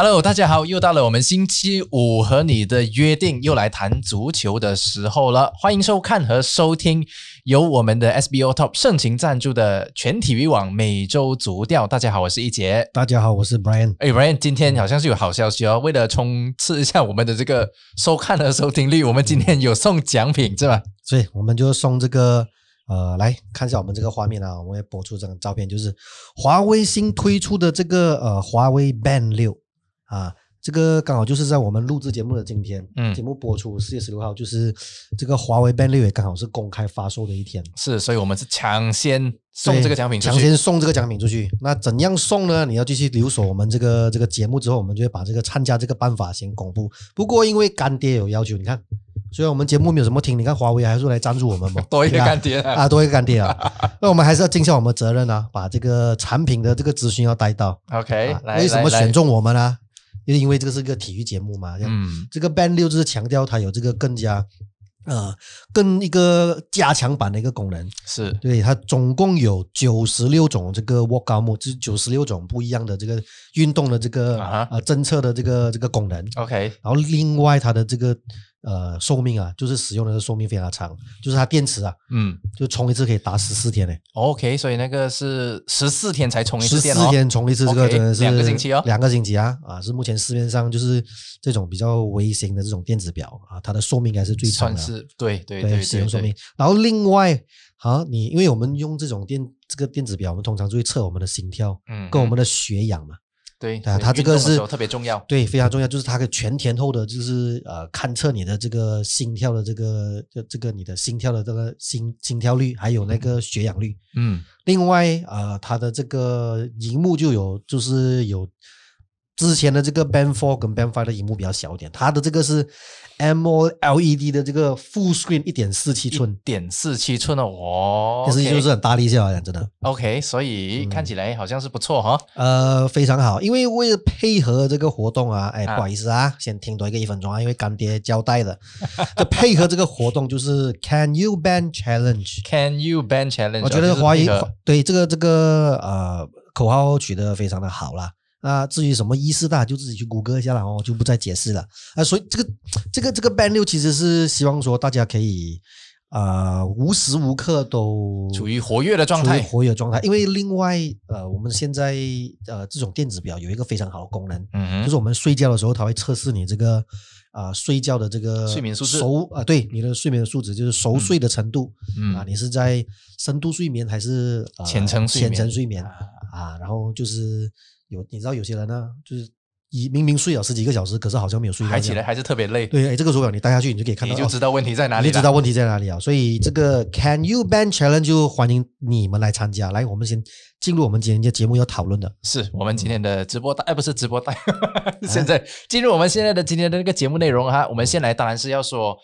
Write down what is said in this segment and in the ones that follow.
Hello，大家好，又到了我们星期五和你的约定，又来谈足球的时候了。欢迎收看和收听由我们的 SBO Top 盛情赞助的全体育网每周足调。大家好，我是一杰。大家好，我是 Brian。哎，Brian，今天好像是有好消息哦。为了冲刺一下我们的这个收看和收听率，我们今天有送奖品，是吧？所以我们就送这个。呃，来看一下我们这个画面啊，我们会播出这张照片，就是华为新推出的这个呃华为 Band 六啊，这个刚好就是在我们录制节目的今天，嗯，节目播出四月十六号，就是这个华为 Band 六也刚好是公开发售的一天，是，所以我们是抢先送这个奖品，抢先送这个奖品出去。那怎样送呢？你要继续留守我们这个这个节目之后，我们就会把这个参加这个办法先公布。不过因为干爹有要求，你看。虽然我们节目没有什么听，你看华为还是来赞助我们嘛，多一个干爹啊，多一个干爹啊，那我们还是要尽下我们责任啊，把这个产品的这个资讯要带到。OK，为什么选中我们呢？因为因为这个是个体育节目嘛，嗯，这个 Band 六就是强调它有这个更加。呃，更一个加强版的一个功能。是。对它总共有九十六种这个 workout mode，就是九十六种不一样的这个运动的这个呃侦测的这个这个功能。OK，然后另外它的这个呃寿命啊，就是使用的寿命非常长，就是它电池啊，嗯，就充一次可以打十四天呢。OK，所以那个是十四天才充一次电十四天充一次，这个真的是两个星期哦，两个星期啊啊，是目前市面上就是这种比较微型的这种电子表啊，它的寿命应该是最长的。对对对，使用寿命。然后另外，好，你因为我们用这种电这个电子表，我们通常就会测我们的心跳，嗯，跟我们的血氧嘛。对啊，它这个是特别重要，对，非常重要，就是它的全天候的，就是呃，勘测你的这个心跳的这个这个你的心跳的这个心心跳率，还有那个血氧率。嗯，另外啊，它的这个荧幕就有就是有。之前的这个 Band Four 跟 Band Five 的荧幕比较小一点，它的这个是 MOLED 的这个 Full Screen 一点四七寸，点四七寸哦，其实就是很大力下讲真的。OK，所以看起来好像是不错哈。呃，非常好，因为为了配合这个活动啊，哎，不好意思啊，先停多一个一分钟啊，因为干爹交代的，就配合这个活动就是 Can You Band Challenge？Can You Band Challenge？我觉得华谊对这个这个呃口号取得非常的好啦。啊，至于什么意思，大家就自己去谷歌一下了哦，就不再解释了。啊，所以这个这个这个 band 六其实是希望说大家可以啊无时无刻都处于活跃的状态，活跃状态。因为另外呃，我们现在呃这种电子表有一个非常好的功能，嗯就是我们睡觉的时候，它会测试你这个啊睡觉的这个睡眠素质熟啊，对你的睡眠的素质就是熟睡的程度，嗯啊，你是在深度睡眠还是浅层浅层睡眠啊？然后就是。有你知道有些人呢，就是一明明睡了十几个小时，可是好像没有睡，还起来还是特别累。对，哎，这个手表你戴下去，你就可以看到，你就知道问题在哪里，你知道问题在哪里啊？所以这个 Can You Band Challenge 就欢迎你们来参加。来，我们先进入我们今天的节目要讨论的，是我们今天的直播带，哎，不是直播带，现在进入我们现在的今天的那个节目内容哈。我们先来，当然是要说。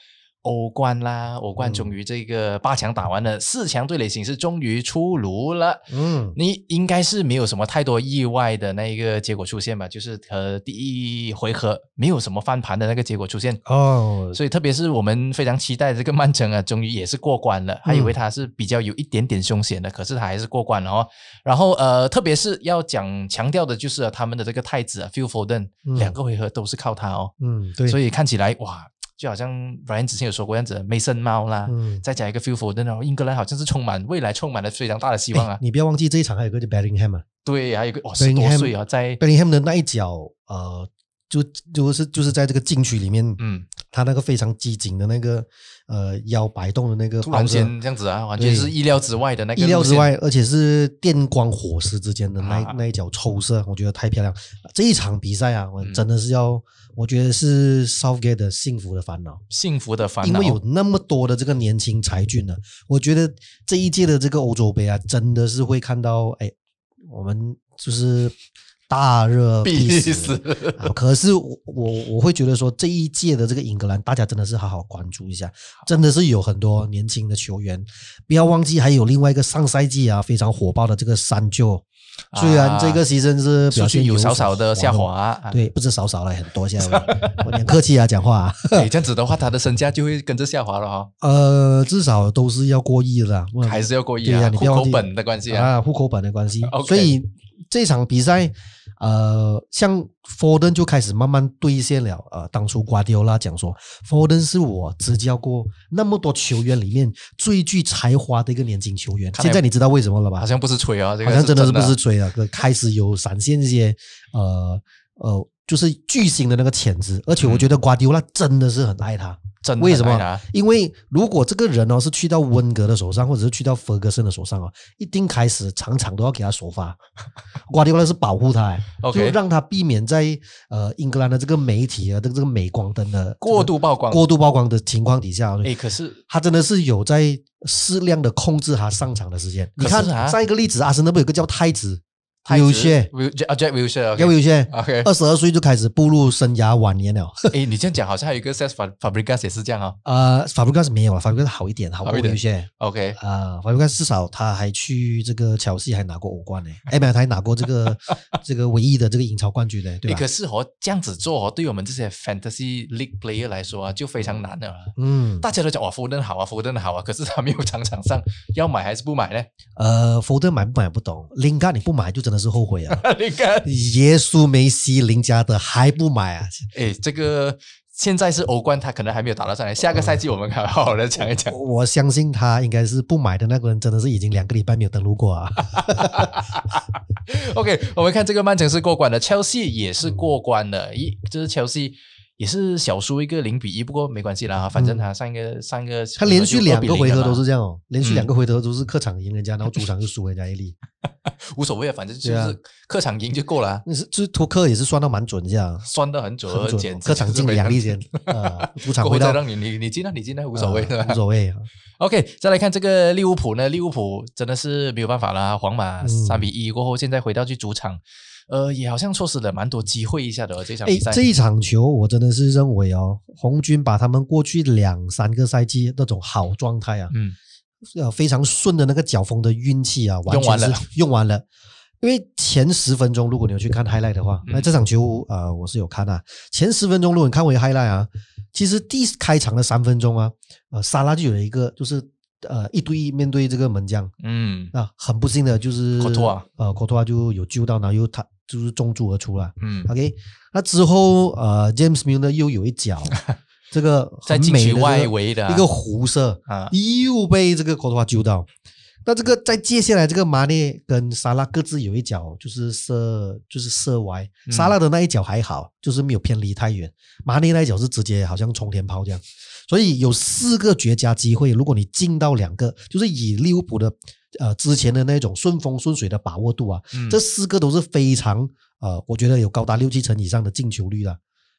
欧冠啦，欧冠终于这个八强打完了，四强对垒形式终于出炉了。嗯，你应该是没有什么太多意外的那一个结果出现吧？就是和第一回合没有什么翻盘的那个结果出现哦。所以特别是我们非常期待这个曼城啊，终于也是过关了。还以为他是比较有一点点凶险的，可是他还是过关了哦。然后呃，特别是要讲强调的就是他们的这个太子啊，Phil Foden，两个回合都是靠他哦。嗯，对。所以看起来哇。就好像 Brian 之前有说过样子，梅森猫啦，再加一个 Feel For 的，然后英格兰好像是充满未来，充满了非常大的希望啊！你不要忘记这一场还有个叫 Bellingham 啊，对，还有个哦十多岁啊，在 Bellingham 的那一脚，呃，就就是就是在这个禁区里面，嗯，他那个非常机警的那个呃腰摆动的那个，突然间这样子啊，完全是意料之外的那个，意料之外，而且是电光火石之间的那那一脚抽射，我觉得太漂亮。这一场比赛啊，我真的是要。我觉得是 Southgate 的幸福的烦恼，幸福的烦恼，因为有那么多的这个年轻才俊呢。我觉得这一届的这个欧洲杯啊，真的是会看到，哎，我们就是大热必死。可是我我我会觉得说，这一届的这个英格兰，大家真的是好好关注一下，真的是有很多年轻的球员。不要忘记，还有另外一个上赛季啊非常火爆的这个三舅。虽然这个牺牲是表现有少少的下滑，对，不是少少了很多，现 在我很客气啊，讲话。这样子的话，他的身价就会跟着下滑了哈。呃，至少都是要过亿的，还是要过亿啊？户口本的关系啊，户口本的关系。所以这场比赛呃，像 Foden 就开始慢慢兑现了。呃，当初瓜迪奥拉讲说，Foden 是我执教过那么多球员里面最具才华的一个年轻球员。现在你知道为什么了吧？好像不是吹啊，这个好像真的是不是吹啊，开始有闪现一些呃呃，就是巨星的那个潜质。而且我觉得瓜迪奥拉真的是很爱他。真的为什么？因为如果这个人哦是去到温格的手上，或者是去到弗格森的手上哦，一定开始场场都要给他首发。瓜迪奥拉是保护他，哎就让他避免在呃英格兰的这个媒体啊的这个镁光灯的过度曝光过度曝光的情况底下，哎，可是他真的是有在适量的控制他上场的时间。你看上一个例子，阿森纳不有个叫太子太子有些，Will- 啊 Jack Wilshere，要不有些 OK，二十二岁就开始步入生涯晚年了。哎，你这样讲好像还有一个 Cesc Fabregas 也是这样哦。呃，Fabregas 没有了，法布加斯好一点，好过有些。OK，啊，法布加斯至少他还去这个切尔西还拿过欧冠呢，哎，没有，他还拿过这个 这个唯一的这个英超冠军呢，对吧诶可？是哦，这样子做哦，对我们这些 Fantasy League player 来说啊，就非常难了啊。嗯，大家都讲哇，福登好啊，福登好啊，可是他没有 场场上，要买还是不买呢？呃，福德买不买不懂，林加你不买就真的是后悔啊。你看，耶稣梅西林加德还不买啊？哎，这个现在是欧冠，他可能还没有打到上来，下个赛季我们好好的讲一讲。我我相信他应该是不买的那个人，真的是已经两个礼拜没有登录过啊。OK，我们看这个曼城是过关的，Chelsea 也是过关的，一就是 Chelsea 也是小输一个零比一，不过没关系啦，反正他上一个上一个他连续两个回合都是这这样哦，连续嗯两个回合都是客场赢人家，然后主场就输人家一粒。无所谓啊，反正就是客场赢就够了啊，那是就是托克也是算到蛮准这样，算的很准，客场进两粒先，啊，主场回到让你你你进啊，你进啊，无所谓的啊。无所谓啊。OK，再来看这个利物浦呢，利物浦真的是没有办法啦，皇马嗯。三比一过后，现在回到去主场，呃，也好像错失了蛮多机会一下的、哦、这场哎比赛。，这一场球我真的是认为哦，红军把他们过去两三个赛季那种好状态啊，嗯，呃，非常顺的那个脚风的运气啊，完全是用完了用完了。因为前十分钟，如果你有去看 highlight 的话，嗯那这场球呃我是有看啊。前十分钟，如果你看回 highlight 啊，其实第开场的三分钟啊，呃，沙拉就有一个就是呃一对一面对这个门将，嗯那很不幸的就是科托啊呃科托啊就有救到，然后又他就是中柱而出了。嗯，OK，那之后呃，James Milner 又有一脚，这个在很美外围的啊一个弧射啊又被这个科托瓦救到。那这个在接下来这个马内跟沙拉各自有一脚就是射就是射歪，嗯沙拉的那一脚还好，就是没有偏离太远，马内那一脚是直接好像冲天炮这样。所以有四个绝佳机会，如果你进到两个，就是以利物浦的呃之前的那种顺风顺水的把握度啊，嗯这四个都是非常呃，我觉得有高达六七成以上的进球率了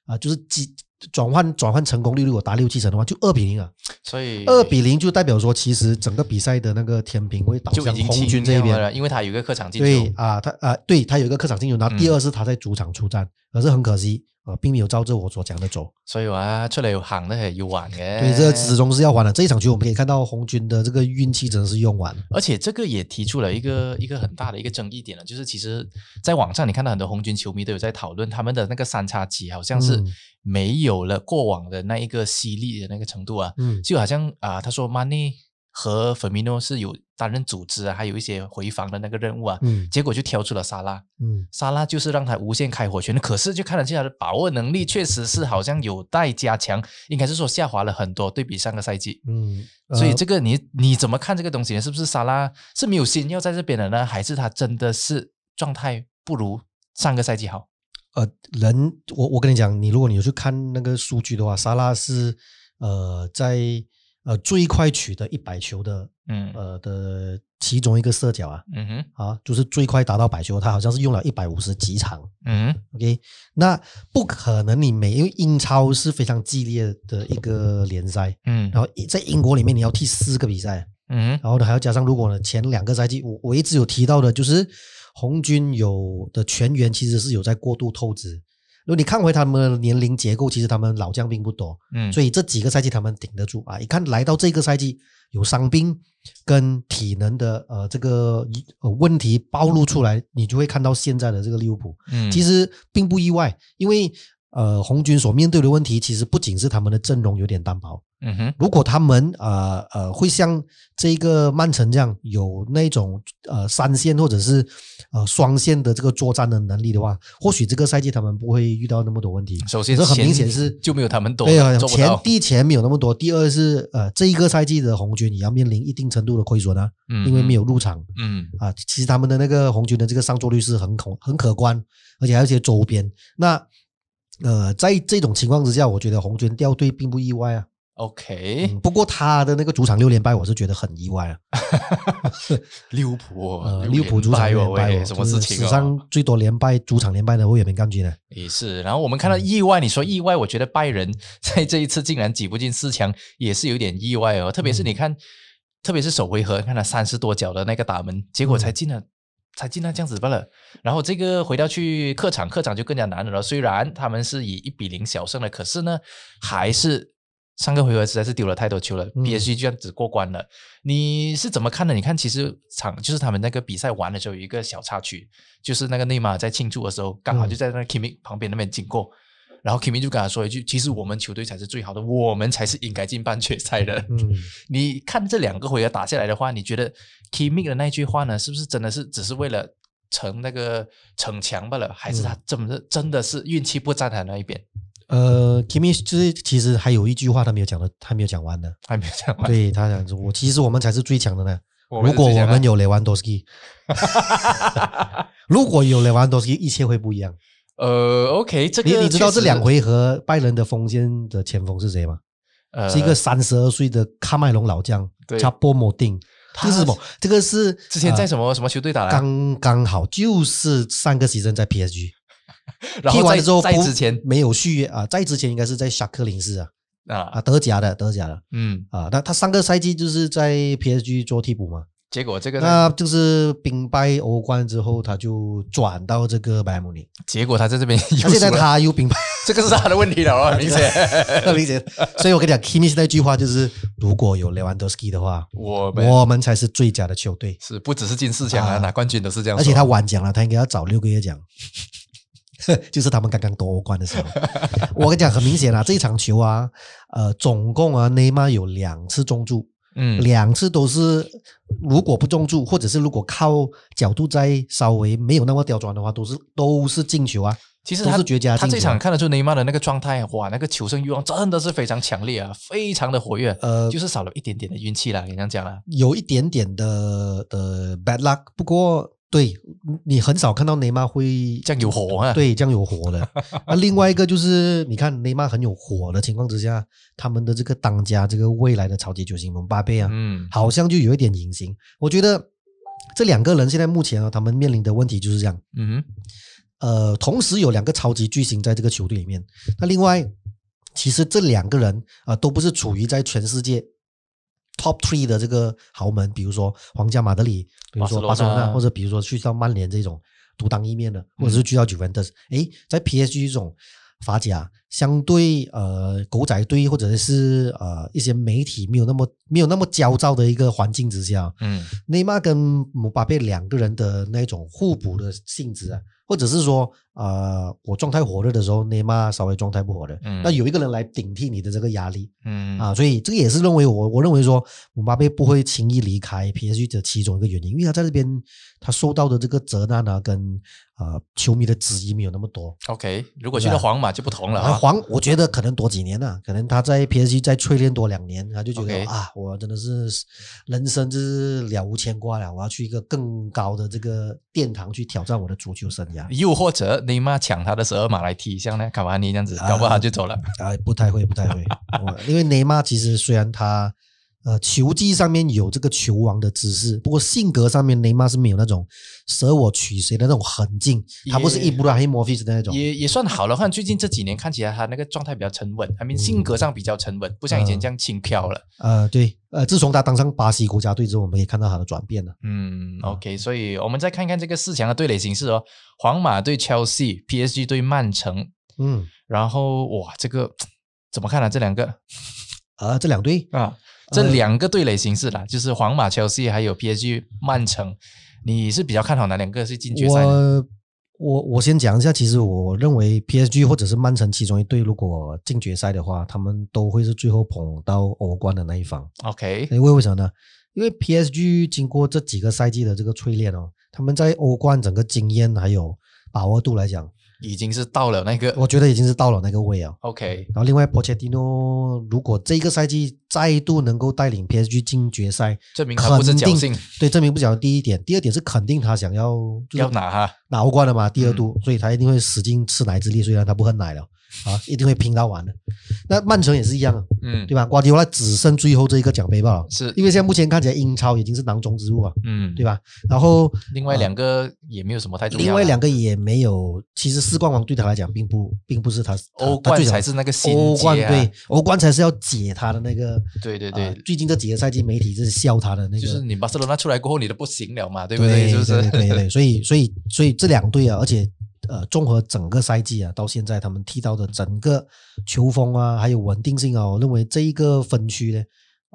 啊、就是几转换转换成功率如果达六七成的话，就二比零啊，所以二比零就代表说其实整个比赛的那个天平会导就已向红军这一边。掉了，因为他有一个客场进球。对啊，他啊，对他有一个客场进球，然后第嗯二是他在主场出战，可是很可惜啊，并没有照着我所讲的走。所以話出嚟行咧係要玩嘅。对，这始终是要玩的。这一场球我们可以看到红军的这个运气真的是用完。而且这个也提出了一个 一个很大的一个争议点了，就是其实，在网上你看到很多红军球迷都有在讨论他们的那个三叉戟好像是嗯没有了过往的那一个犀利的那个程度啊，嗯就好像啊、他说 Money 和 Firmino 是有担任组织啊，还有一些回防的那个任务啊，嗯结果就挑出了沙拉，嗯沙拉就是让他无限开火权，可是就看得见他的把握能力确实是好像有待加强，应该是说下滑了很多，对比上个赛季。嗯，所以呃这个你你怎么看这个东西呢？是不是沙拉是没有心要在这边的呢，还是他真的是状态不如上个赛季好？呃，人，我我跟你讲，你如果你有去看那个数据的话，沙拉是呃在呃最快取得一百球的嗯。呃的其中一个射角啊。嗯哼。啊，就是最快达到百球，他好像是用了一百五十几场。嗯哼。OK，那不可能你每因为英超是非常激烈的一个联赛，嗯。然后在英国里面你要踢四个比赛，嗯然后呢还要加上如果呢前两个赛季我我一直有提到的就是红军有的全员其实是有在过度透支。如果你看回他们的年龄结构，其实他们老将并不多，嗯，所以这几个赛季他们顶得住啊。一看来到这个赛季有伤病跟体能的呃这个呃问题暴露出来，你就会看到现在的这个利物浦。嗯其实并不意外，因为呃，红军所面对的问题，其实不仅是他们的阵容有点单薄。嗯哼，如果他们呃呃会像这个曼城这样有那种呃三线或者是呃双线的这个作战的能力的话，或许这个赛季他们不会遇到那么多问题。首先这很明显是就没有他们多，对啊，钱。第一钱没有那么多，第二是呃这一个赛季的红军也要面临一定程度的亏损啊，嗯因为没有入场嗯啊。其实他们的那个红军的这个上座率是很可很可观，而且还有一些周边。那呃，在这种情况之下，我觉得红军掉队并不意外啊。，OK，嗯不过他的那个主场六连败，我是觉得很意外啊。利物浦利物浦主场六连败什么事情哦？史上最多连败主场连败的卫冕冠军呢？也是，然后我们看嗯到意外，你说意外，我觉得拜仁在这一次竟然挤不进四强，也是有点意外哦。特别是你嗯看，特别是首回合，看了三十多脚的那个打门，结果才嗯进了，才进了这样子罢了。然后这个回到去客场，客场就更加难了。虽然他们是以一比零小胜了，可是呢，还是上个回合实在是丢了太多球了。嗯 PSG 这样子过关了，你是怎么看的？你看，其实场就是他们那个比赛完的时候有一个小插曲，就是那个内马尔在庆祝的时候，刚好嗯就在那个 Kimi 旁边那边经过。然后 Kimi 就跟他说一句：“其实我们球队才是最好的，我们才是应该进半决赛的。嗯，你看这两个回合打下来的话，你觉得 Kimi 的那句话呢，是不是真的是只是为了逞那个逞强罢了，还是他真的真的是运气不在他那一边？呃，Kimi 就是其实还有一句话他没有讲的，还没有讲完呢。还没有讲完。对他讲说，我其实我们才是最强的呢。如果我们有雷万多斯基，如果有雷万多斯基，一切会不一样。呃，OK，这个你你知道这两回合拜仁的锋线的前锋是谁吗？呃是一个三十二岁的喀麦隆老将对，查波莫丁。是什么？这个是之前在呃什么、什么球队打的？刚刚好就是上个 season 在 PSG 然后在踢完了之后不在之前没有续约啊，在之前应该是在夏克林斯啊啊啊德甲的德甲的嗯，啊，那他上个赛季就是在 PSG 做替补嘛，结果这个呢那就是兵败欧冠之后，他就转到这个拜仁慕尼，结果他在这边 又现在他又兵败，这个是他的问题了哦，很明显。很明显。所以我跟你讲，Kimi 那句话就是，如果有雷万多斯基的话，我们我们才是最佳的球队。是不只是进四强啊，啊拿冠军都是这样。而且他晚讲了，他应该要早六个月讲，就是他们刚刚夺欧冠的时候。我跟你讲，很明显啊，这一场球啊，呃，总共啊，内马尔有两次中柱，嗯，两次都是如果不中柱，或者是如果靠角度再稍微没有那么刁钻的话，都是都是进球啊。其实他是绝佳他这场看得出内马尔的那个状态，哇，那个求胜欲望真的是非常强烈啊，非常的活跃。呃就是少了一点点的运气啦，跟你这样讲啦。有一点点的的 bad luck，不过对你很少看到内马尔会这样有火啊对，这样有火的。那 另外一个就是，你看内马尔很有火的情况之下，他们的这个当家这个未来的超级球星蒙巴佩啊，嗯，好像就有一点隐形。我觉得这两个人现在目前啊，他们面临的问题就是这样。嗯，呃，同时有两个超级巨星在这个球队里面。那另外，其实这两个人啊、呃都不是处于在全世界 top three 的这个豪门，比如说皇家马德里，比如说巴巴塞罗那或者比如说去到曼联这种独当一面的，或者是去到 Juventus，。诶，在 PSG 这种法甲相对呃狗仔队或者是呃一些媒体没有那么没有那么焦躁的一个环境之下，嗯。内马尔跟姆巴佩两个人的那种互补的性质啊，或者是说，呃，我状态火热的时候，内马尔稍微状态不火热，嗯。那有一个人来顶替你的这个压力嗯。啊，所以这个也是认为我我认为说，姆巴佩不会轻易离开 PSG 的其中一个原因，因为他在这边他受到的这个责难啊，跟呃球迷的质疑没有那么多。，OK，如果去到皇马就不同了啊，啊。黄，我觉得可能多几年了、可能他在 PSG 再淬炼多两年，他就觉得啊，我真的是人生就是了无牵挂了，我要去一个更高的这个殿堂去挑战我的足球生涯。又或者内马尔抢他的十二码来踢，像那卡瓦尼这样子，搞不好他就走了。啊，不太会，不太会。我因为内马尔其实虽然他呃球技上面有这个球王的姿势，不过性格上面内马尔是没有那种舍我取谁的那种狠劲，他不是也伊布拉黑莫菲斯的那种。也也算好了，看最近这几年看起来他那个状态比较沉稳，I mean 性格上比较沉稳，不像以前这样轻飘了。呃，对，呃，自从他当上巴西国家队之后，我们可以看到他的转变了。嗯，OK，所以我们再看看这个四强的对垒形式哦，皇马对 Chelsea，PSG 对曼城，嗯，然后哇，这个怎么看呢、这两个？呃，这两队。啊，这两个对垒形式啦，就是皇马、Chelsea 还有 PSG 曼城，你是比较看好哪两个是进决赛呢？我我我先讲一下，其实我认为 PSG 或者是曼城其中一队，如果进决赛的话，他们都会是最后捧到欧冠的那一方。OK，因为为什么呢？因为 PSG 经过这几个赛季的这个淬炼哦，他们在欧冠整个经验还有把握度来讲，已经是到了那个我觉得已经是到了那个位啊。OK，然后另外，波切蒂诺如果这个赛季再度能够带领 PSG 进决赛，证明他不是侥幸对，证明不侥幸。第一点，第二点是肯定他想要就是要拿哈。拿欧冠了嘛，第二嗯度，所以他一定会使劲吃奶之力，虽然他不喝奶了啊，一定会拼到完的。那曼城也是一样，嗯，对吧？瓜迪奥拉只剩最后这一个奖杯罢了，是，因为现在目前看起来英超已经是囊中之物啊，嗯，对吧？然后另外两个也没有什么太重要啦。另外两个也没有，其实四冠王对他来讲并不并不是他他欧冠才是那个新欧冠对欧冠才是要解他的那个对对对，呃最近这几个赛季媒体是笑他的那个，就是你巴塞罗那出来过后，你都不行了嘛，对对不对？是不是？对对对对，所以所以所以这两队啊，而且呃，综合整个赛季啊，到现在他们踢到的整个球风啊，还有稳定性啊，我认为这一个分区呢，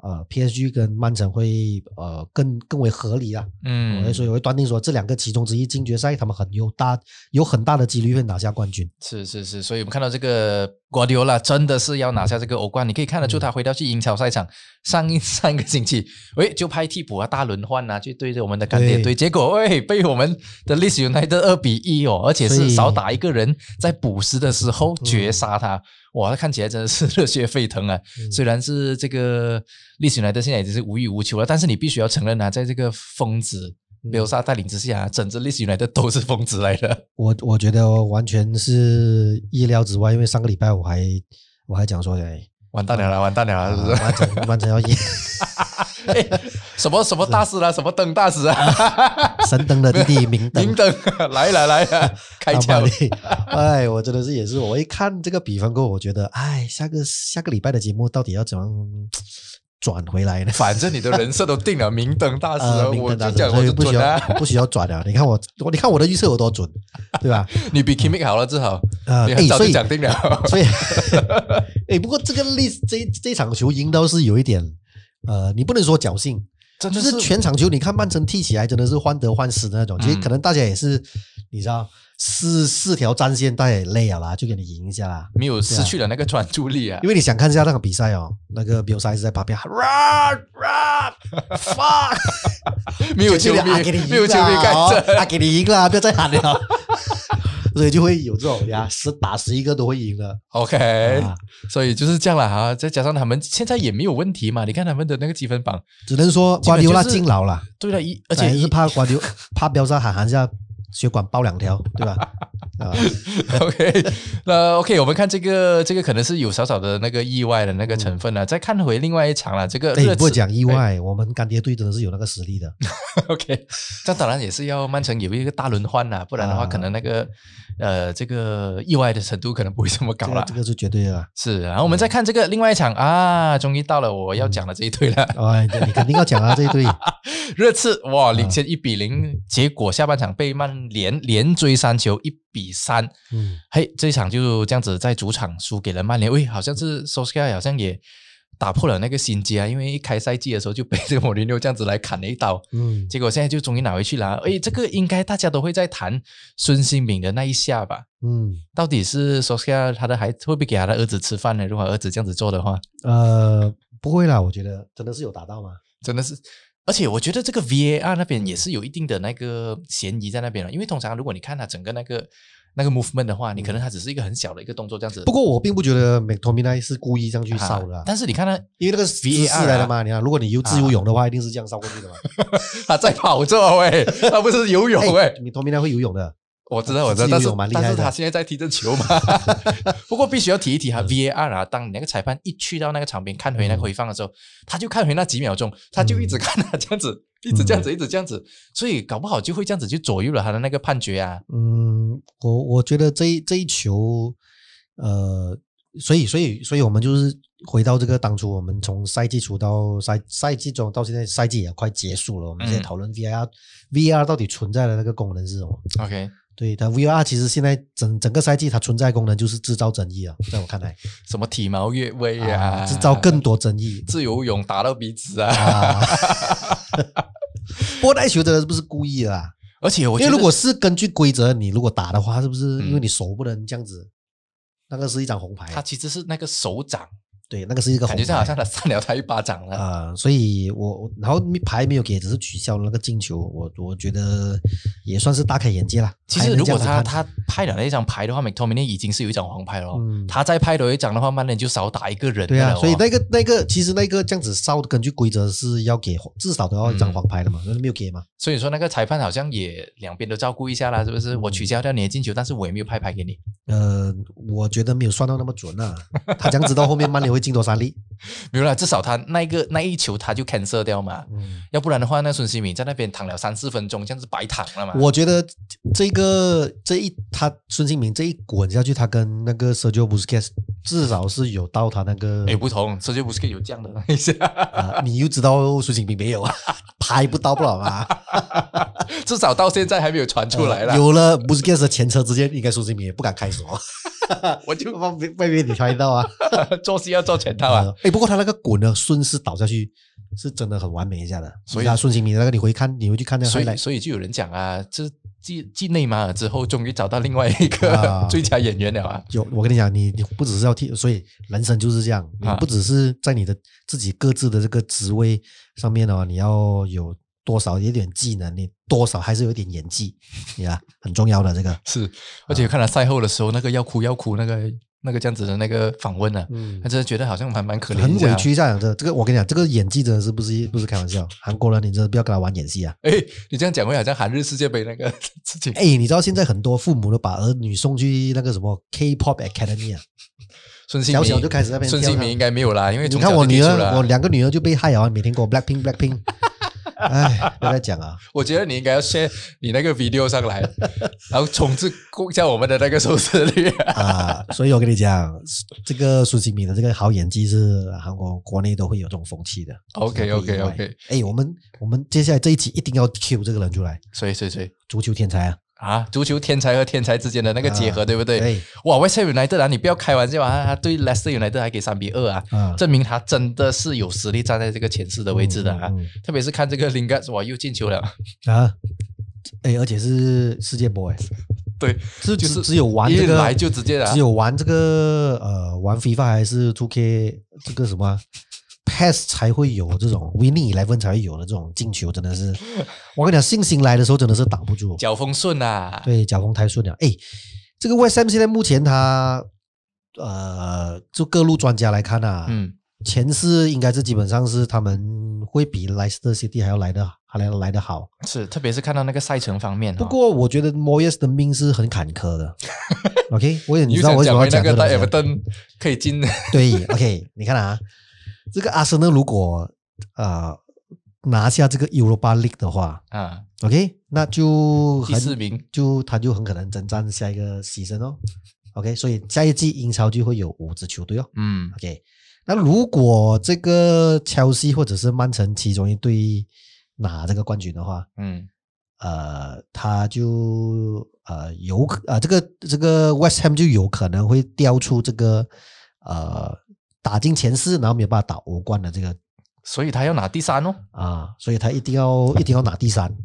呃，PSG 跟曼城会呃更更为合理啊。嗯，所以我会断定说，这两个其中之一进决赛，他们很有大有很大的几率会拿下冠军。是是是，所以我们看到这个瓜迪奥拉真的是要拿下这个欧冠，你可以看得出他回到去英超赛场，上一 上一个星期，喂就派替补啊，大轮换啊，去对着我们的干爹对队，结果喂被我们的历史 United 二比一哦，而且是少打一个人，在补时的时候绝杀他，哇，他看起来真的是热血沸腾啊！嗯虽然是这个历史 United 现在已经是无欲无求了，但是你必须要承认啊，在这个疯子。嗯贝尔萨带领之下，整支历史 United 都是疯子来的。我我觉得完全是意料之外，因为上个礼拜我还我还讲说，哎，完蛋了啦，完蛋了啦，是不是？啊曼城曼城要赢，哎，什么什么大师啦，什么灯大师啊，神灯的弟弟明灯明。灯来了来了，开阿窍玛丽哎，我真的是也是，我一看这个比分过后，我觉得，哎，下个下个礼拜的节目到底要怎样转回来呢？反正你的人设都定了，明灯大师啊，呃，明我灯我就所以不需要。不需要转了。你看我，我你看我的预测有多准，对吧？你比 Kimi 好了，至少呃，你很早哎所以就讲定了。所以，哎，不过这个例这这场球赢到是有一点，呃，你不能说侥幸，就真的是是全场球，你看曼城踢起来真的是患得患失的那种。其实嗯可能大家也是，你知道，四四条战线大家也累了啦，就给你赢一下啦。没有失去了那个专注力啊因。为你想看一下那个比赛哦，那个比赛是在旁边喊 run run fuck，没有球迷，没有球迷啦看着。哦啊给你赢了，不要再喊了。所以就会有这种呀，十打十一个都会赢的。OK，啊所以就是这样了哈。再加上他们现在也没有问题嘛，你看他们的那个积分榜，只能说瓜迪奥拉敬老了，对了，一而且是怕瓜迪奥怕标上喊喊下血管爆两条，对吧？啊，OK，那 OK，我们看这个，这个可能是有少少的那个意外的那个成分了。再看回另外一场了，这个不会讲意外，我们干爹队真的是有那个实力的。OK，这当然也是要曼城有一个大轮换啦，不然的话，啊可能那个呃这个意外的程度可能不会这么高了。这个这个是绝对的啦。是，然后我们再看这个另外一场啊，终于到了我要讲的这一队了。哎，对你肯定要讲啊，这一队。热刺哇，领先一比零，结果下半场被曼联连追三球，一比三。嗯，嘿，这一场就这样子在主场输给了曼联。喂，好像是 s o s k a 好像也打破了那个心结啊，因为一开赛季的时候就被这个莫林纽这样子来砍了一刀，嗯，结果现在就终于拿回去了。诶，这个应该大家都会在谈孙兴敏的那一下吧？嗯，到底是 s o s k a 他的孩会不会给他的儿子吃饭呢？如果儿子这样子做的话，呃，不会啦，我觉得真的是有打到吗？真的是。而且我觉得这个 VAR 那边也是有一定的那个嫌疑在那边了，因为通常如果你看他整个那个那个 movement 的话，你可能他只是一个很小的一个动作这样子。不过我并不觉得 McTominay 是故意这样去啊烧的啊，但是你看他因为那个 VAR 来的嘛。你看，如果你游自由泳的话，一定是这样烧过去的嘛。他在跑着喂，他不是游泳喂。，McTominay 会游泳的。我知道，我知道，但是但是他现在在踢着球嘛。不过必须要提一提哈，VAR 啊，当你那个裁判一去到那个场边看回那个回放的时候，他就看回那几秒钟，他就一直看他这样子，一直这样子，一直这样子，所以搞不好就会这样子就左右了他的那个判决啊。嗯，我我觉得这一这一球，呃，所以所以所以我们就是回到这个当初我们从赛季初到赛赛季中到现在赛季也快结束了，我们现在嗯讨论 VAR、VAR 到底存在的那个功能是什么？OK，对它 VAR 其实现在整整个赛季它存在功能就是制造争议啊，在我看来 什么体毛越位啊，制造更多争议自由泳打到鼻子啊。啊。不过那一球真的是不是故意的啊？而且我觉得因为如果是根据规则，你如果打的话，是不是嗯因为你手不能这样子？那个是一张红牌，它其实是那个手掌，对，那个是一个红牌感觉上好像他扇了他一巴掌了。啊、所以我我然后牌没有给，只是取消了那个进球，我我觉得也算是大开眼界了。还其实如果样子看他他拍了那一张牌的话，McTominay 已经是有一张黄牌了哦。嗯他再拍多一张的话，曼联就少打一个人对啊，了哦所以那个那个其实那个这样子烧，根据规则是要给至少都要一张嗯黄牌的嘛，那、没有给嘛。所以说那个裁判好像也两边都照顾一下啦，是不是？嗯我取消掉你的进球，但是我也没有拍牌给你。呃，我觉得没有算到那么准啊。他这样子到后面曼联会进多三粒。没有啦，至少他那一个那一球他就 cancel 掉嘛，嗯，要不然的话，那孙兴敏在那边躺了三四分钟，这样子白躺了嘛。我觉得这个这一他孙兴民这一滚下去，他跟那个 Sergio Busquets 至少是有到他那个哎不同，这就不是有这样的一下，啊，你又知道孙兴民没有啊，拍不到不了啊？至少到现在还没有传出来了。呃有了 Busquets 的前车之鉴，应该孙兴民也不敢开锁，我就外面外面你拍到啊。做戏要做全套啊。呃哎、不过他那个滚呢，顺势倒下去是真的很完美一下的。所以他孙兴民那个你回看，你回去看那个所以，所以就有人讲啊，这继继内马尔之后，终于找到另外一个、啊最佳演员了啊。有我跟你讲，你你不只是要替，所以人生就是这样，你啊不只是在你的自己各自的这个职位上面哦，你要有多少有点技能，你多少还是有一点演技，呀，很重要的这个。是，而且看了赛后的时候，那个要哭要哭那个那个这样子的那个访问啊，嗯他真的觉得好像蛮蛮可怜，很委。屈这样的，这个我跟你讲，这个演技真的是不是不是开玩笑，韩国人你真的不要跟他玩演戏啊！哎，你这样讲会好像韩日世界杯那个 事情。哎，你知道现在很多父母都把儿女送去那个什么 K-pop Academy 啊，孙兴民小小就开始那边孙兴民应该没有啦，因为你看我女儿，我两个女儿就被害啊，每天给我 Blackpink Blackpink，哎，不要再讲啊。我觉得你应该要 share 你那个 video 上来，然后冲刺一下我们的那个收视率。啊，所以我跟你讲，这个孙兴民的这个好演技是韩国国内都会有这种风气的。OK OK OK，哎，我们我们接下来这一集一定要 Q 这个人出来，谁谁谁足球天才啊！啊？足球天才和天才之间的那个结合，啊对不对？对哇，West Ham United 啊，你不要开玩笑啊！他对 Leicester United 还给三比二啊，啊，证明他真的是有实力站在这个前四的位置的啊。嗯嗯特别是看这个 Lingard，哇，又进球了。啊，哎，而且是世界波哎，对，是就是只有玩这个来就直接啊只有玩这个呃玩 FIFA 还是 Two K 这个什么 PES 才会有这种 Winning Eleven 才会有的这种进球，真的是我跟你讲，信心来的时候真的是挡不住。脚风顺啊。对，脚风太顺了。哎，这个 West Ham 现在目前他呃，就各路专家来看啊，嗯，前四应该是基本上是他们会比 Leicester City 还要来的还来来的好。是，特别是看到那个赛程方面、哦。不过我觉得 Moyes 的命是很坎坷的。OK，我也你知道我为什么要讲那个这个东西啊？在 Everton 可以进，对，OK，你看啊，这个阿森纳如果呃拿下这个 Europa League 的话啊，，OK，那就第很四名就他就很可能征战下一个牺牲哦。OK，所以下一季英超就会有五支球队哦。嗯，OK，那如果这个切西或者是曼城其中一队拿这个冠军的话，嗯，呃，他就呃有可呃这个这个 West Ham 就有可能会掉出这个呃打进前四，然后没有办法打欧冠的这个所以他要拿第三哦。啊，所以他一定要一定要拿第三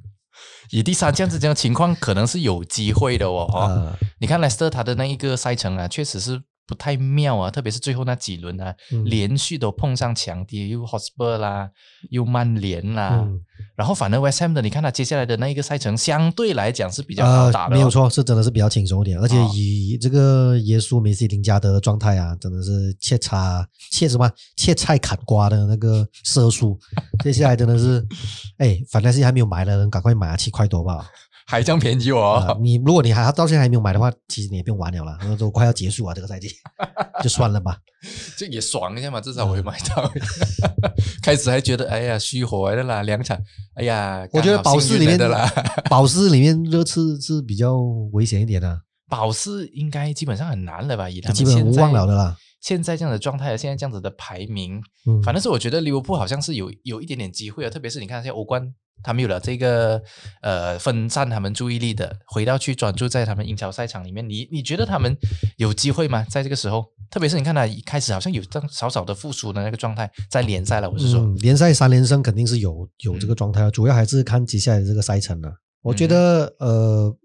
以第三这样子这样的情况，可能是有机会的哦。哦啊，你看莱斯特他的那一个赛程啊，确实是不太妙啊，特别是最后那几轮啊，嗯连续都碰上强敌，又 Hotspur 啦，又曼联啦，嗯然后反而 West Ham 的，你看他接下来的那一个赛程，相对来讲是比较好打的、哦呃，没有。错，是真的是比较轻松一点，而且哦以这个耶稣、梅西、林加德的状态啊，真的是切叉切什么切菜砍瓜的那个射速，接下来真的是，哎，反正是还没有买的人赶快买啊，七块多吧。还这样便宜我哦。你如果你还到现在还没有买的话，其实你也不用玩了啦，那 都快要结束啊，这个赛季 就算了吧。这也爽一下嘛，至少我会买到。开始还觉得哎呀虚火的啦，两场，哎呀，我觉得保时里面的啦，保时里面热刺是比较危险一点的，保时应该基本上很难了吧？以他们基本无现在望了的啦。现在这样的状态，现在这样子的排名，嗯，反正是我觉得利物浦好像是有有一点点机会啊，特别是你看现在欧冠，他们有了这个呃分散他们注意力的，回到去专注在他们英超赛场里面，你你觉得他们有机会吗？在这个时候，特别是你看他一开始好像有这样少少的复苏的那个状态，在联赛了，我是说，嗯，联赛三连胜肯定是有有这个状态啊，主要还是看接下来的这个赛程了。我觉得呃，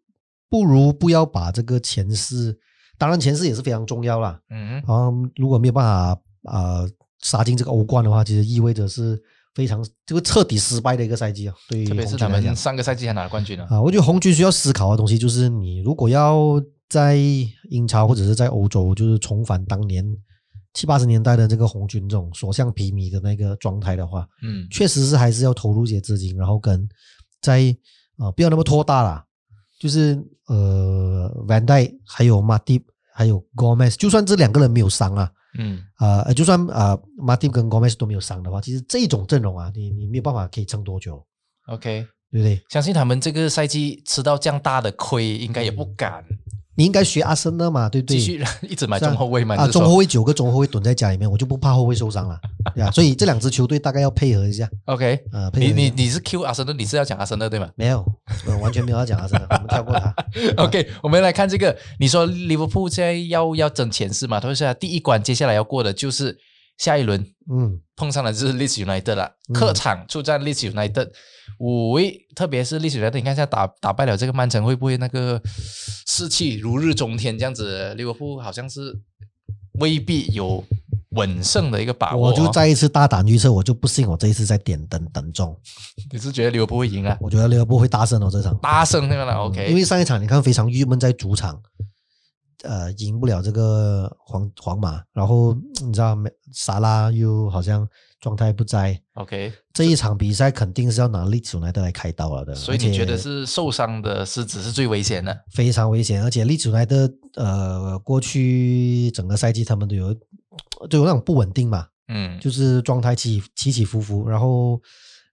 不如不要把这个前四，当然前四也是非常重要啦。嗯然后如果没有办法啊、杀进这个欧冠的话，其实意味着是非常这个彻底失败的一个赛季啊。对于特别是他红军来讲们上个赛季还拿了冠军呢。啊，我觉得红军需要思考的东西就是，你如果要在英超或者是在欧洲，就是重返当年七八十年代的这个红军这种所向披靡的那个状态的话，嗯确实是还是要投入一些资金，然后跟在呃不要那么拖大啦，就是呃 Van d y 还有 Matip 还有 Gomez，就算这两个人没有伤啊，嗯。啊、呃，就算啊、呃、Matip 跟 Gomez 都没有伤的话，其实这种阵容啊，你你没有办法可以撑多久，，OK，对不对？相信他们这个赛季吃到这样大的亏，应该也不敢你应该学阿森纳嘛，对不对？继续一直买中后卫嘛。啊，中后卫九个中后卫蹲在家里面，我就不怕后卫受伤了，对啊，所以这两支球队大概要配合一下，OK，啊，你你你是 Q 阿森纳，你是要讲阿森纳对吗没有，我完全没有要讲阿森纳，我们跳过他。OK，我们来看这个，你说利物浦现在要要争前四嘛？他说第一关接下来要过的就是下一轮嗯，碰上的就是 Leeds United 了，嗯客场出战 Leeds United，五位，特别是 Leeds United，你看一下打打败了这个曼城，会不会那个士气如日中天这样子？利物浦好像是未必有稳胜的一个把握、哦。我就再一次大胆预测，我就不信我这一次在点灯等中，你是觉得利物浦会赢啊？我觉得利物浦会大胜哦这场。大胜对吧？OK，因为上一场你看非常郁闷，在主场，呃，赢不了这个皇皇马，然后你知道没，萨拉又好像状态不在，OK，这一场比赛肯定是要拿利兹来德来开刀了的，所以你觉得是受伤的狮子是最危险的？非常危险，而且利兹来德呃，过去整个赛季他们都有都有那种不稳定嘛，嗯，就是状态起起起伏伏，然后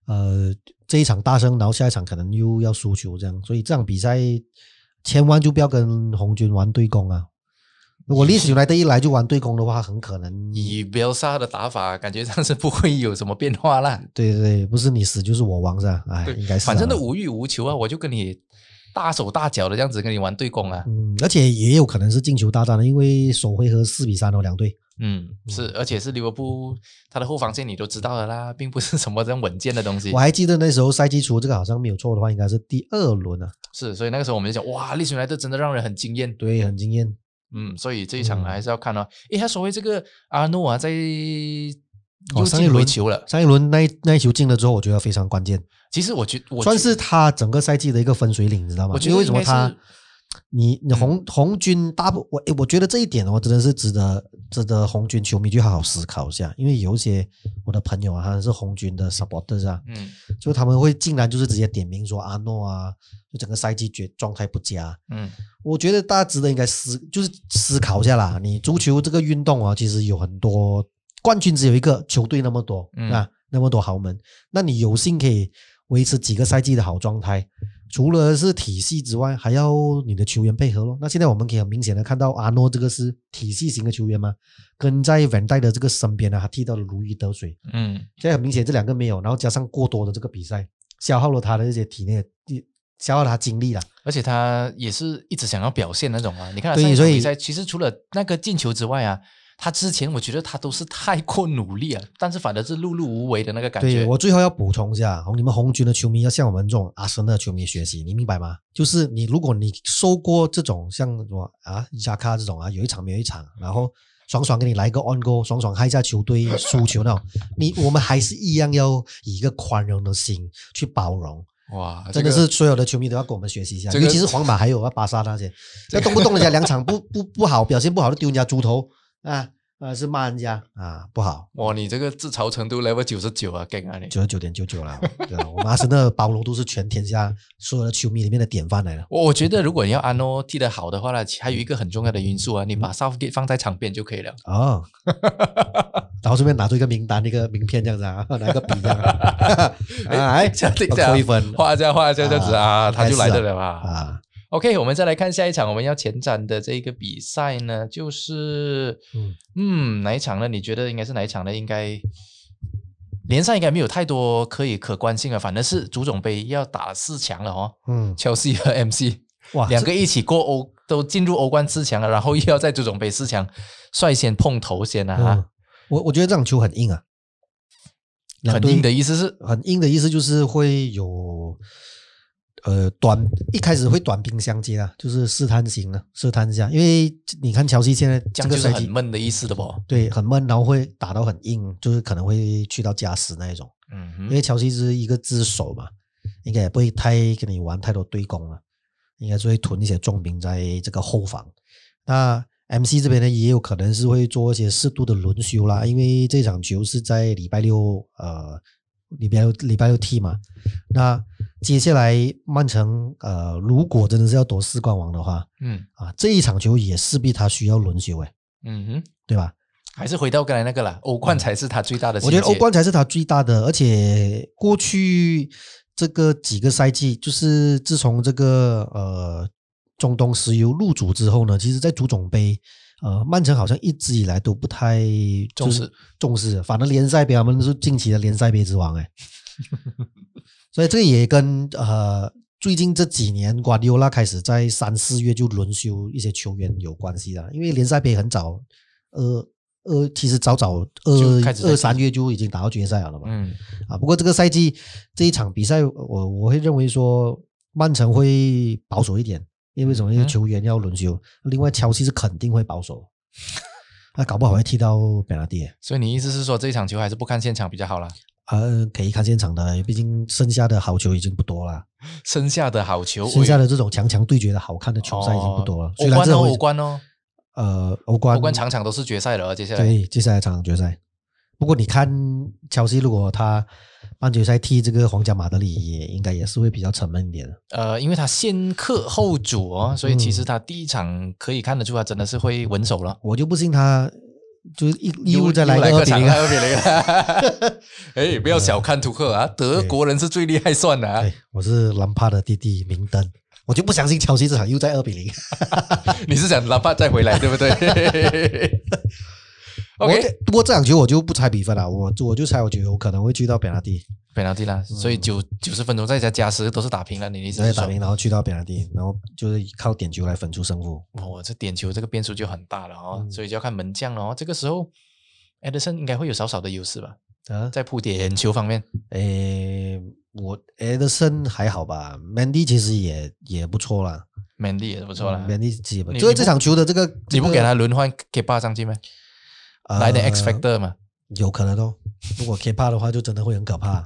呃这一场大胜，然后下一场可能又要输球这样，所以这场比赛千万就不要跟红军玩对攻啊！如果历史来的一来就玩对攻的话，很可能以比尔萨的打法，感觉上是不会有什么变化啦。对对对，不是你死就是我亡是吧？哎，应该是啊、反正都无欲无求啊，我就跟你大手大脚的这样子跟你玩对攻啊。嗯，而且也有可能是进球大战的，因为首回合四比三哦，两队。嗯，是，而且是利物浦，他的后防线你都知道的啦，并不是什么这样稳健的东西我。还记得那时候赛季初，这个好像没有错的话，应该是第二轮啊，是，所以那个时候我们就讲，哇，利兹来的真的让人很惊艳。对，很惊艳。嗯，所以这一场嗯还是要看哦。诶，他所谓这个阿诺啊，在哦，又进回上一轮球了。上一轮那一那一球进了之后，我觉得非常关键，其实我觉我觉算是他整个赛季的一个分水岭，你知道吗？我觉得为为什么他，你你红、红军大部我诶我觉得这一点哦，真的是值得值得红军球迷去好好思考一下，因为有一些我的朋友啊，他是红军的 supporters 啊，嗯。就他们会竟然就是直接点名说阿诺啊，就整个赛季绝状态不佳，嗯。我觉得大家值得应该思，就是思考一下啦。你足球这个运动啊，其实有很多冠军只有一个，球队那么多，嗯。啊，那么多豪门，那你有幸可以维持几个赛季的好状态，除了是体系之外，还要你的球员配合咯。那现在我们可以很明显的看到，阿诺这个是体系型的球员嘛，跟在 Van 戴的这个身边呢，他踢到了如鱼得水。嗯，现在很明显这两个没有，然后加上过多的这个比赛，消耗了他的这些体内的，消耗他精力了。而且他也是一直想要表现那种啊。你看所以上一场比赛，其实除了那个进球之外啊，他之前我觉得他都是太过努力了，但是反而是碌碌无为的那个感觉。对我最后要补充一下，红你们红军的球迷要向我们这种阿森纳球迷学习，你明白吗？就是你如果你受过这种像什么啊伊加卡这种啊，有一场没有一场，然后爽爽给你来个 on goal，爽爽嗨一下球队输球那种，你我们还是一样要以一个宽容的心去包容。哇，真的是所有的球迷都要跟我们学习一下，这个尤其是皇马还有啊巴萨那些，要动不动人家两场不不不好表现不好就丢人家猪头啊啊是骂人家啊不好，哇，你这个自嘲程度 level 九十九啊，干啊你！九十九点九九了，对啊，我们阿森纳的包容度是全天下所有的球迷里面的典范来了。我我觉得如果你要安诺踢得好的话呢，还有一个很重要的因素啊，你嗯把 Southgate 放在场边就可以了。哦，然后顺便拿出一个名单、一个名片这样子啊，拿一个笔这样啊，哎，这样等一下扣一分画一下画一下这样子啊，他就来得了嘛。啊，OK，我们再来看下一场我们要前瞻的这个比赛呢，就是嗯。嗯哪一场呢？你觉得应该是哪一场呢？应该联赛应该没有太多可以可关心的，反正是足总杯要打四强了哦，嗯，切尔西和 MC 哇，两个一起过欧都进入欧冠四强了，然后又要在足总杯四强率先碰头先啊我我觉得这场球很硬啊，很硬的意思是？很硬的意思就是会有呃，短一开始会短兵相接啊，就是试探型的，试探一下。因为你看乔西现在这样就是这个赛季很闷的意思的不？对很闷，然后会打到很硬，就是可能会去到加时那一种。嗯哼，因为乔西是一个自守嘛，应该也不会太跟你玩太多对攻了，应该是会囤一些重兵在这个后防。那 MC 这边呢，也有可能是会做一些适度的轮休啦，因为这场球是在礼拜六，呃，礼拜六礼拜六踢嘛。那接下来曼城，呃，如果真的是要夺四冠王的话，嗯啊，这一场球也势必他需要轮休，诶，嗯哼，对吧？还是回到刚才那个了，欧冠才是他最大的。嗯我觉得欧冠才是他最大的，而且过去这个几个赛季，就是自从这个呃中东石油入主之后呢，其实在足总杯，呃，曼城好像一直以来都不太重视重视，反正联赛杯他们是近期的联赛杯之王哎，所以这个也跟呃最近这几年瓜迪奥拉开始在三四月就轮休一些球员有关系的，因为联赛杯很早，呃呃，其实早早二二三月就已经打到决赛了嘛，嗯。啊，不过这个赛季这一场比赛，我我会认为说曼城会保守一点，因为为什么？因为嗯球员要轮休，另外乔西是肯定会保守，那搞不好会踢到本拉蒂。所以你意思是说这场球还是不看现场比较好啦？呃，可以看现场的，毕竟剩下的好球已经不多了，剩下的好球，剩下的这种强强对决的好看的球赛已经不多了。哦欧冠哦，欧冠哦，呃欧冠欧冠场场都是决赛了，接下来对，接下来场场决赛。不过你看，乔西如果他半决赛踢这个皇家马德里，也应该也是会比较沉闷一点的。呃，因为他先克后主哦，所以嗯其实他第一场可以看得出他真的是会稳手了。我就不信他就是一义又再来二比零啊。二比零。哎，不要小看图克啊，德国人是最厉害算的啊。我是兰帕的弟弟明灯，我就不相信切尔西这场又在二比零。你是想兰帕再回来对不对我 ？OK，这不过这场球我就不猜比分了，我我就猜我觉得我可能会去到本拉蒂，本拉蒂啦，所以九九十分钟再加加时都是打平了。你的意思是打平，然后去到本拉蒂，然后就是靠点球来分出胜负。哦，这点球这个变数就很大了哦，嗯所以就要看门将了哦。这个时候，，Edson 应该会有少少的优势吧，啊，在扑点球方面。诶，我 Edson 还好吧，Mandy 其实也也不错啦，Mandy 也是不错啦。，Mandy 其实也不你就是这场球的这个，你不给他轮换 K 八上去吗？来点 X 呃 Factor 嘛，有可能哦。如果 K 八的话，就真的会很可怕。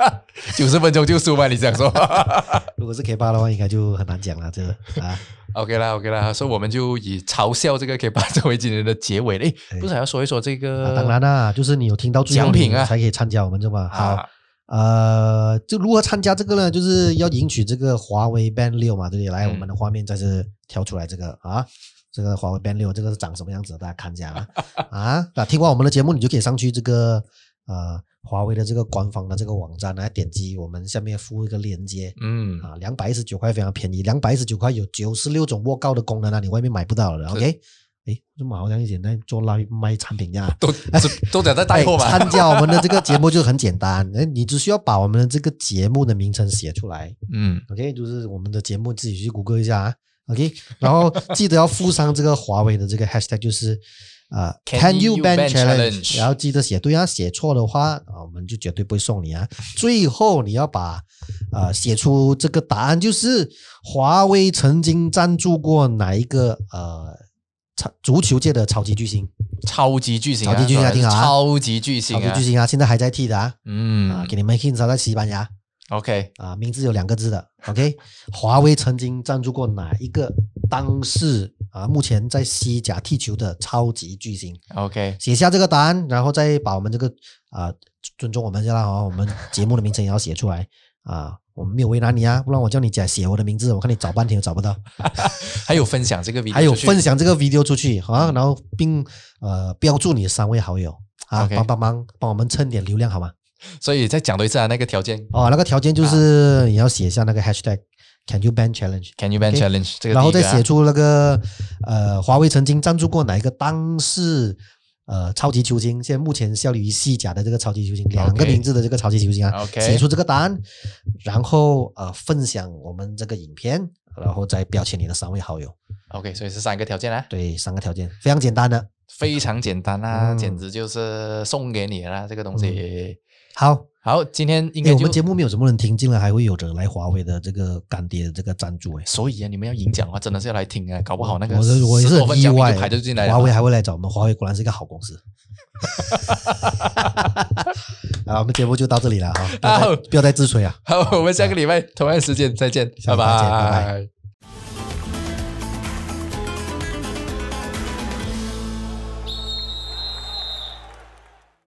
九十分钟就输吗？你这样说 如果是 K 八的话，应该就很难讲了。这个啊？OK 啦，OK 啦，所以我们就以嘲笑这个 K 八作为今天的结尾。诶，哎不是还要说一说这个？啊当然啦，就是你有听到奖品啊才可以参加我们这嘛。好，啊，呃，就如何参加这个呢？就是要赢取这个华为 Band 六嘛，对不对？来，嗯我们的画面再次挑出来这个啊，这个华为 Band 六，这个是长什么样子？大家看一下啊 啊！那听完我们的节目，你就可以上去这个呃华为的这个官方的这个网站来点击我们下面附一个链接。嗯，啊，两百一十九块非常便宜，两百一十九块有九十六种握高的功能啊，你外面买不到的。OK，哎，这么好像以前在做卖卖产品一样啊。都都在在带货嘛哎。参加我们的这个节目就很简单，哎，你只需要把我们的这个节目的名称写出来嗯，，OK，就是我们的节目自己去谷歌一下啊，OK，然后记得要附上这个华为的这个 hashtag，就是啊、呃 Can you ban challenge？challenge？然后记得写对啊，写错的话啊，我们就绝对不会送你啊。最后你要把呃写出这个答案，就是华为曾经赞助过哪一个呃超足球界的超级巨星？超级巨星啊，超级巨星啊听好啊超级巨星啊，超级巨星啊，现在还在踢的啊。啊，嗯给你们 hint 在西班牙，OK，啊，名字有两个字的。OK，华为曾经赞助过哪一个当世啊目前在西甲踢球的超级巨星？OK，写下这个答案，然后再把我们这个啊尊重我们一下啦哦，我们节目的名称也要写出来啊。我们没有为难你啊，不然我叫你讲写我的名字，我看你找半天都找不到。还有分享这个 video，还有分享这个 video 出去啊，然后并呃标注你的三位好友啊帮帮忙帮我们蹭点流量好吗？所以再讲多一次啊，那个条件哦，那个条件就是你要写下那个 hashtag Can you ban challenge，，Can you ban challenge 这个然后再写出那个呃华为曾经赞助过哪一个当世呃超级球星，现在目前效力于西甲的这个超级球星，两个名字的这个超级球星啊 OK 写出这个答案，然后呃分享我们这个影片，然后再标签你的三位好友，OK，所以是三个条件啊，对，三个条件非常简单的。非常简单啊，嗯。简直就是送给你了啦这个东西。好，好，今天应哎，我们节目没有什么人听，竟然还会有着来华为的这个干爹的这个赞助，哎，所以啊，你们要赢奖的话，真的是要来听啊，搞不好那个我是我也是10多分很意外排就进来了。华为还会来找我们，华为果然是一个好公司。好，我们节目就到这里了哈，不要再好不要再自吹啊。好，我们下个礼拜同样时间再见，拜拜拜拜